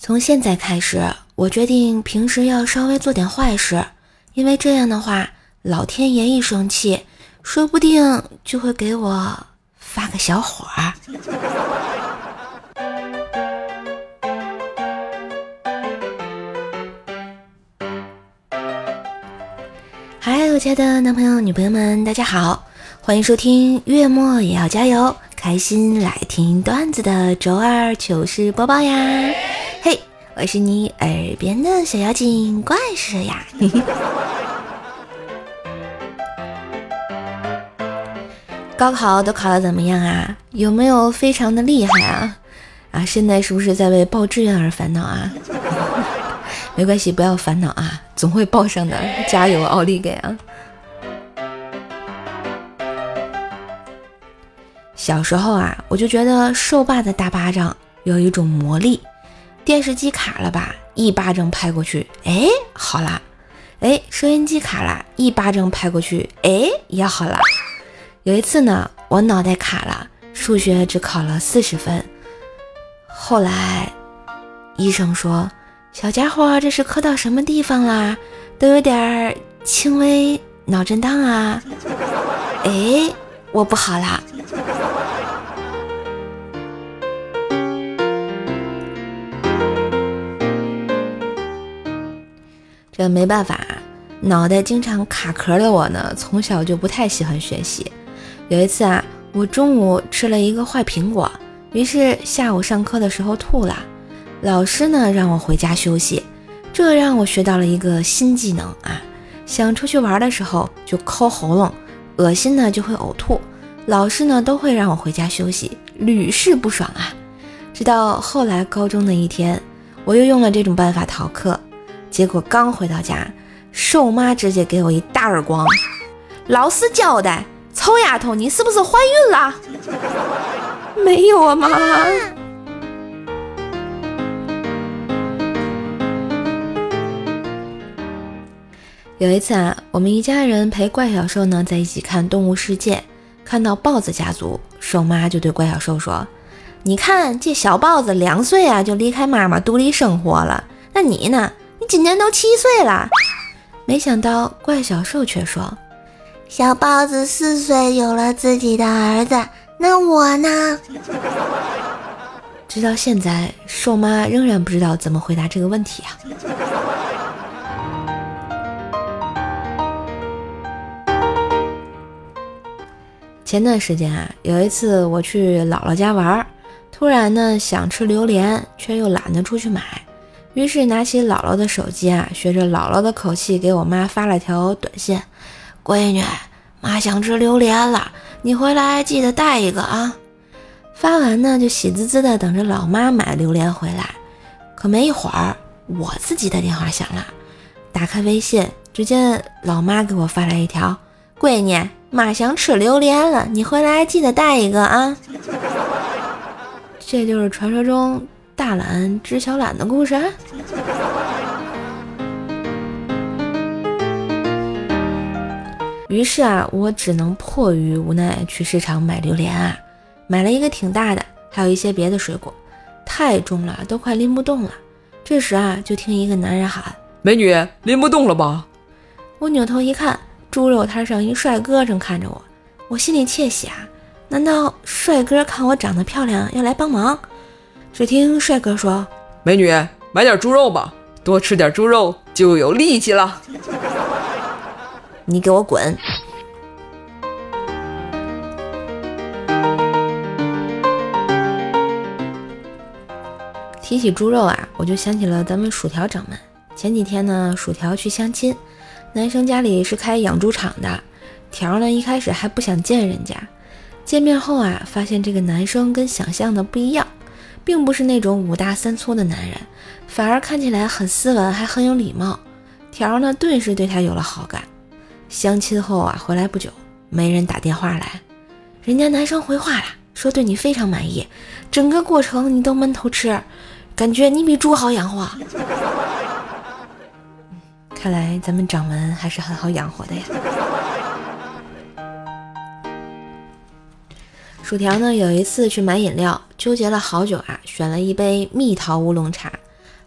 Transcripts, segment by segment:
从现在开始，我决定平时要稍微做点坏事，因为这样的话，老天爷一生气，说不定就会给我发个小火儿。嗨，我亲爱的男朋友、女朋友们，大家好，欢迎收听月末也要加油，开心来听段子的周二糗事播报呀。嘿，我是你耳边的小妖精怪兽呀！高考都考得怎么样啊？有没有非常的厉害啊？啊，现在是不是在为报志愿而烦恼啊？没关系，不要烦恼啊，总会报上的，加油，奥利给啊！小时候啊，我就觉得兽爸的大巴掌有一种魔力。电视机卡了吧，一巴掌拍过去，哎，好啦。哎，收音机卡了，一巴掌拍过去，哎，也好了。有一次呢，我脑袋卡了，数学只考了四十分。后来医生说：“小家伙，这是磕到什么地方啦？都有点轻微脑震荡啊。”哎，我不好啦。这没办法，脑袋经常卡壳的我呢，从小就不太喜欢学习。有一次啊，我中午吃了一个坏苹果，于是下午上课的时候吐了。老师呢让我回家休息，这让我学到了一个新技能啊！想出去玩的时候就抠喉咙，恶心呢就会呕吐。老师呢都会让我回家休息，屡试不爽啊！直到后来高中的一天，我又用了这种办法逃课。结果刚回到家，瘦妈直接给我一大耳光。老实交代，臭丫头，你是不是怀孕了？没有啊，妈。有一次啊，我们一家人陪怪小兽呢在一起看《动物世界》，看到豹子家族，瘦妈就对怪小兽说：“你看这小豹子两岁啊就离开妈妈独立生活了，那你呢？”今年都七岁了，没想到怪小兽却说：“小豹子四岁有了自己的儿子，那我呢？” 直到现在，兽妈仍然不知道怎么回答这个问题啊。前段时间啊，有一次我去姥姥家玩，突然呢想吃榴莲，却又懒得出去买。于是拿起姥姥的手机啊，学着姥姥的口气给我妈发了条短信：“闺女，妈想吃榴莲了，你回来记得带一个啊。”发完呢，就喜滋滋的等着老妈买榴莲回来。可没一会儿，我自己的电话响了，打开微信，只见老妈给我发来一条：“闺女，妈想吃榴莲了，你回来记得带一个啊。”这就是传说中。大懒知小懒的故事。于是啊，我只能迫于无奈去市场买榴莲啊，买了一个挺大的，还有一些别的水果，太重了，都快拎不动了。这时啊，就听一个男人喊：“美女，拎不动了吧？”我扭头一看，猪肉摊上一帅哥正看着我，我心里窃喜啊，难道帅哥看我长得漂亮要来帮忙？只听帅哥说：“美女，买点猪肉吧，多吃点猪肉就有力气了。”你给我滚！提起猪肉啊，我就想起了咱们薯条掌门。前几天呢，薯条去相亲，男生家里是开养猪场的，条呢一开始还不想见人家，见面后啊，发现这个男生跟想象的不一样。并不是那种五大三粗的男人，反而看起来很斯文，还很有礼貌。条呢，顿时对他有了好感。相亲后啊，回来不久，媒人打电话来，人家男生回话了，说对你非常满意，整个过程你都闷头吃，感觉你比猪好养活。看来咱们掌门还是很好养活的呀。薯条呢，有一次去买饮料，纠结了好久啊，选了一杯蜜桃乌龙茶。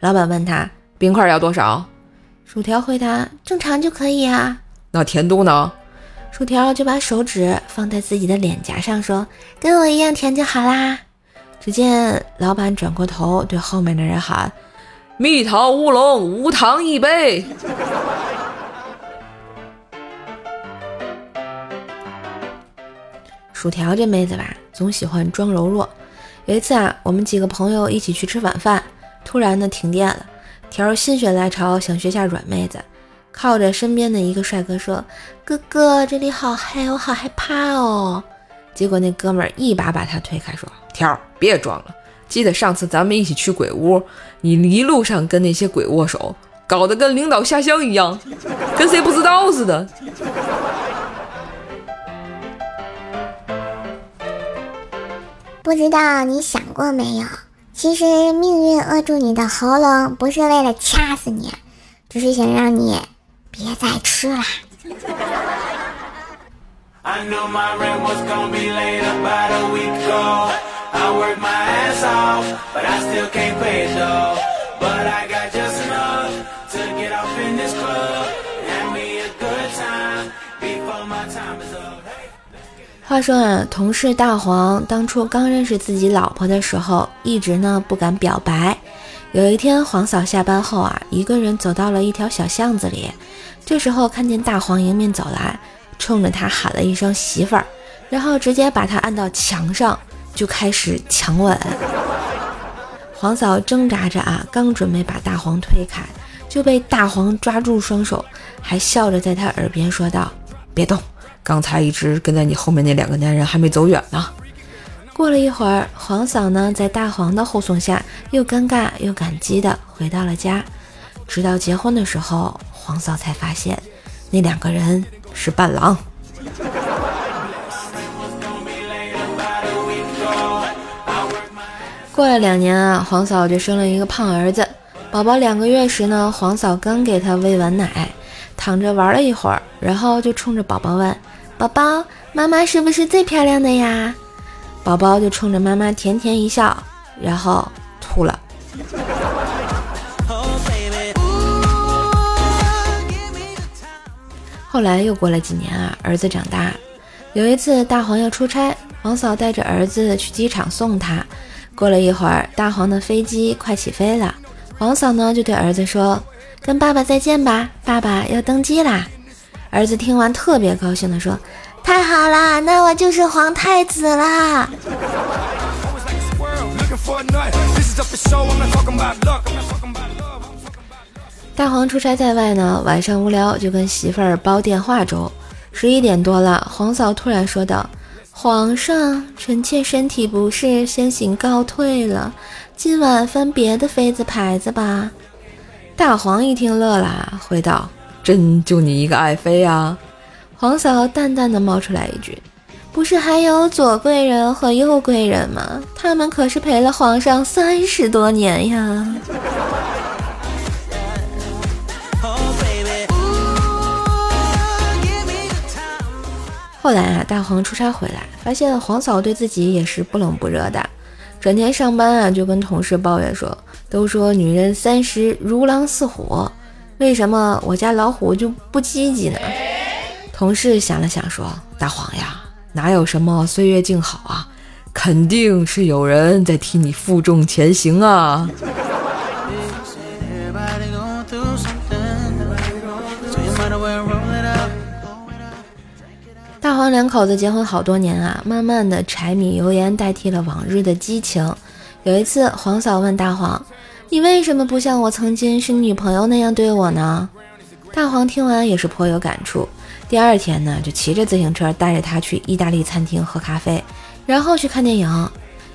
老板问他冰块要多少？薯条回答正常就可以啊。那甜度呢？薯条就把手指放在自己的脸颊上说：“跟我一样甜就好啦。”只见老板转过头对后面的人喊：“蜜桃乌龙无糖一杯。”薯条这妹子吧，总喜欢装柔弱。有一次啊，我们几个朋友一起去吃晚饭，突然呢停电了，条心血来潮想学下软妹子，靠着身边的一个帅哥说：“哥哥，这里好黑，我好害怕哦。”结果那哥们儿一把把他推开，说：“条，别装了，记得上次咱们一起去鬼屋，你一路上跟那些鬼握手，搞得跟领导下乡一样，跟谁不知道似的。”不知道你想过没有？其实命运扼住你的喉咙，不是为了掐死你，只是想让你别再吃了。话说啊，同事大黄当初刚认识自己老婆的时候，一直呢不敢表白。有一天，黄嫂下班后啊，一个人走到了一条小巷子里，这时候看见大黄迎面走来，冲着他喊了一声“媳妇儿”，然后直接把他按到墙上，就开始强吻。黄嫂挣扎着啊，刚准备把大黄推开，就被大黄抓住双手，还笑着在他耳边说道：“别动。”刚才一直跟在你后面那两个男人还没走远呢。过了一会儿，黄嫂呢在大黄的护送下，又尴尬又感激的回到了家。直到结婚的时候，黄嫂才发现那两个人是伴郎。过了两年啊，黄嫂就生了一个胖儿子。宝宝两个月时呢，黄嫂刚给他喂完奶，躺着玩了一会儿，然后就冲着宝宝问。宝宝，妈妈是不是最漂亮的呀？宝宝就冲着妈妈甜甜一笑，然后吐了。后来又过了几年啊，儿子长大，有一次大黄要出差，黄嫂带着儿子去机场送他。过了一会儿，大黄的飞机快起飞了，黄嫂呢就对儿子说：“跟爸爸再见吧，爸爸要登机啦。”儿子听完特别高兴地说：“太好啦，那我就是皇太子啦！”大黄出差在外呢，晚上无聊就跟媳妇儿煲电话粥。十一点多了，黄嫂突然说道：“皇上，臣妾身体不适，先行告退了。今晚翻别的妃子牌子吧。”大黄一听乐了，回道。真就你一个爱妃呀？黄嫂淡淡的冒出来一句：“不是还有左贵人和右贵人吗？他们可是陪了皇上三十多年呀。”后来啊，大黄出差回来，发现黄嫂对自己也是不冷不热的，转天上班啊，就跟同事抱怨说：“都说女人三十如狼似虎。”为什么我家老虎就不积极呢？同事想了想说：“大黄呀，哪有什么岁月静好啊，肯定是有人在替你负重前行啊。”大黄两口子结婚好多年啊，慢慢的柴米油盐代替了往日的激情。有一次，黄嫂问大黄。你为什么不像我曾经是女朋友那样对我呢？大黄听完也是颇有感触。第二天呢，就骑着自行车带着他去意大利餐厅喝咖啡，然后去看电影，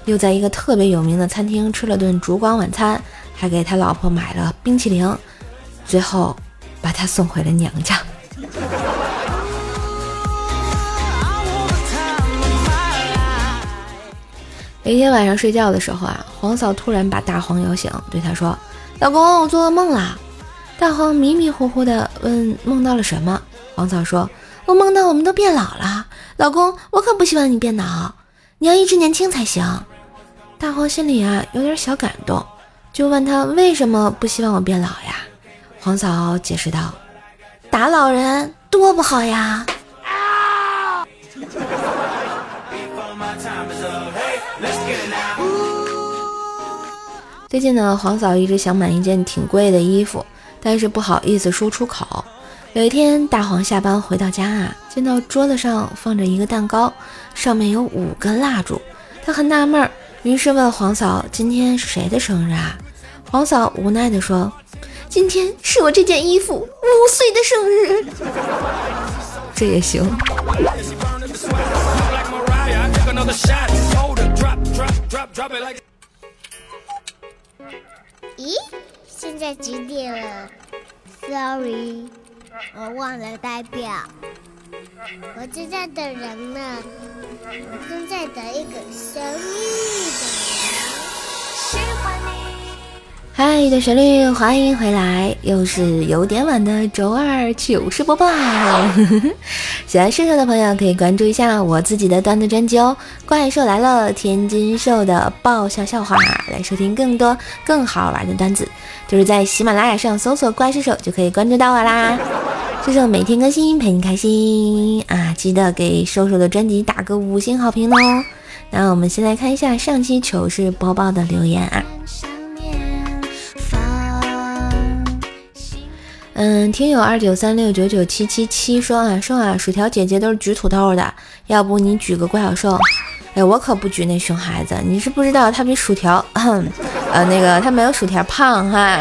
又在一个特别有名的餐厅吃了顿烛光晚餐，还给他老婆买了冰淇淋，最后把他送回了娘家。有一天晚上睡觉的时候啊，黄嫂突然把大黄摇醒，对他说：“老公，我做噩梦了。”大黄迷迷糊糊的问：“梦到了什么？”黄嫂说：“我梦到我们都变老了。老公，我可不希望你变老，你要一直年轻才行。”大黄心里啊有点小感动，就问他为什么不希望我变老呀？黄嫂解释道：“ 打老人多不好呀。”最近呢，黄嫂一直想买一件挺贵的衣服，但是不好意思说出口。有一天，大黄下班回到家啊，见到桌子上放着一个蛋糕，上面有五根蜡烛，他很纳闷儿，于是问黄嫂：“今天是谁的生日啊？”黄嫂无奈地说：“今天是我这件衣服五岁的生日。”这也行。咦，现在几点了？Sorry，我忘了代表。我正在等人呢，我正在等一个神秘的人。嗨的旋律，欢迎回来，又是有点晚的周二糗事播报。喜欢瘦瘦的朋友可以关注一下我自己的段子专辑哦，《怪兽来了》天津兽的爆笑笑话，来收听更多更好玩的段子，就是在喜马拉雅上搜索“怪兽手”就可以关注到我啦。瘦瘦每天更新，陪你开心啊！记得给瘦瘦的专辑打个五星好评哦。那我们先来看一下上期糗事播报的留言啊。嗯，听友二九三六九九七七七说啊说啊，薯条姐姐都是举土豆的，要不你举个怪小兽？哎，我可不举那熊孩子，你是不知道他比薯条，呃，那个他没有薯条胖哈。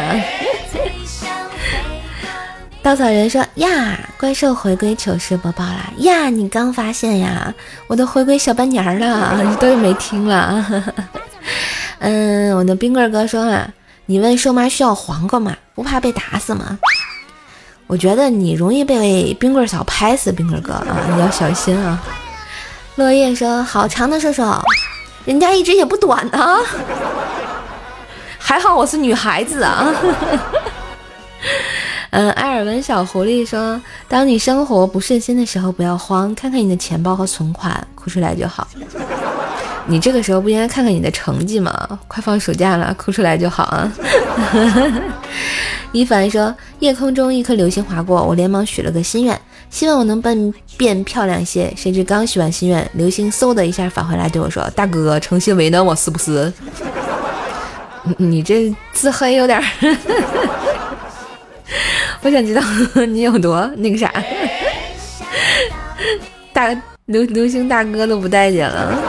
稻草人说呀，怪兽回归糗事播报啦呀，你刚发现呀？我都回归小半年了，你都没听了。嗯，我的冰棍哥说啊，你问瘦妈需要黄瓜吗？不怕被打死吗？我觉得你容易被冰棍嫂拍死，冰棍哥啊，你要小心啊！落叶说：“好长的射手，人家一直也不短呢，还好我是女孩子啊。”嗯，埃尔文小狐狸说：“当你生活不顺心的时候，不要慌，看看你的钱包和存款，哭出来就好。你这个时候不应该看看你的成绩吗？快放暑假了，哭出来就好啊。”一凡说：“夜空中一颗流星划过，我连忙许了个心愿，希望我能变变漂亮些。谁知刚许完心愿，流星嗖的一下返回来对我说：‘大哥，诚心为难我是不是？’你这自黑有点，我想知道你有多那个啥。大流流星大哥都不待见了。”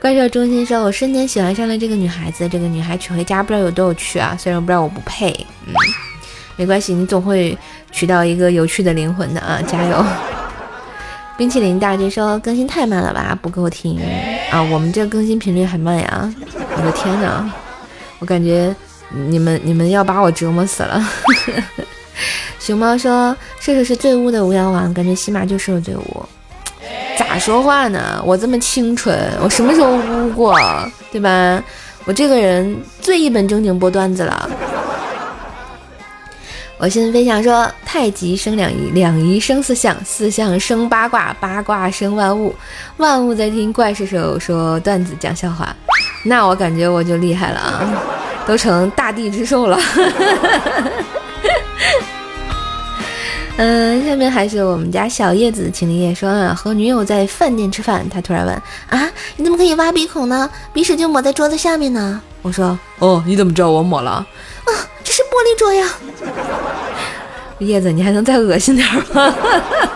怪兽中心说：“我瞬间喜欢上了这个女孩子，这个女孩娶回家不知道有多有趣啊！虽然我不知道我不配，嗯，没关系，你总会娶到一个有趣的灵魂的啊！加油！”冰淇淋大军说：“更新太慢了吧，不够听啊！我们这更新频率还慢呀！我的天哪，我感觉你们你们要把我折磨死了。”熊猫说：“射手是最污的巫妖王，感觉起码就是最污。”咋说话呢？我这么清纯，我什么时候污过，对吧？我这个人最一本正经播段子了。我先分享说：太极生两仪，两仪生四象，四象生八卦，八卦生万物，万物在听怪兽手说段子讲笑话。那我感觉我就厉害了啊，都成大地之兽了。嗯，下面还是我们家小叶子秦林叶说啊，和女友在饭店吃饭，他突然问啊，你怎么可以挖鼻孔呢？鼻屎就抹在桌子下面呢？我说哦，你怎么知道我抹了？啊，这是玻璃桌呀。叶子，你还能再恶心点吗？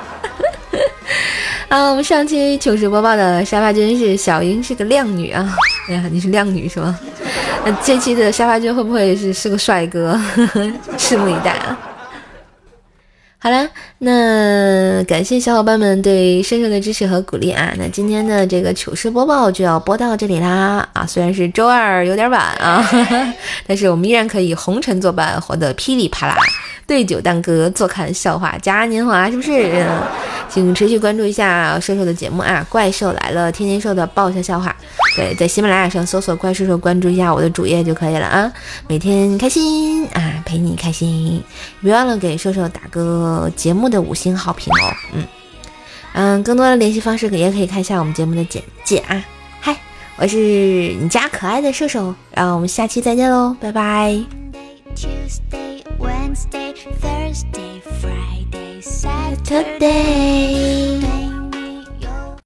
啊，我们上期糗事播报的沙发君是小英，是个靓女啊。哎呀，你是靓女是吗？那这期的沙发君会不会是是个帅哥？拭目以待啊。好了，那感谢小伙伴们对深深的支持和鼓励啊！那今天的这个糗事播报就要播到这里啦啊！虽然是周二有点晚啊，但是我们依然可以红尘作伴，活得噼里啪啦，对酒当歌，坐看笑话嘉年华，是不是？请持续关注一下瘦瘦的节目啊！怪兽来了，天天瘦的爆笑笑话。对，在喜马拉雅上搜索“怪兽兽”，关注一下我的主页就可以了啊！每天开心啊，陪你开心，别忘了给瘦瘦打个节目的五星好评哦。嗯嗯，更多的联系方式也可以看一下我们节目的简介啊。嗨，我是你家可爱的射手，让我们下期再见喽，拜拜。Tuesday, Wednesday, Thursday, Friday, Saturday.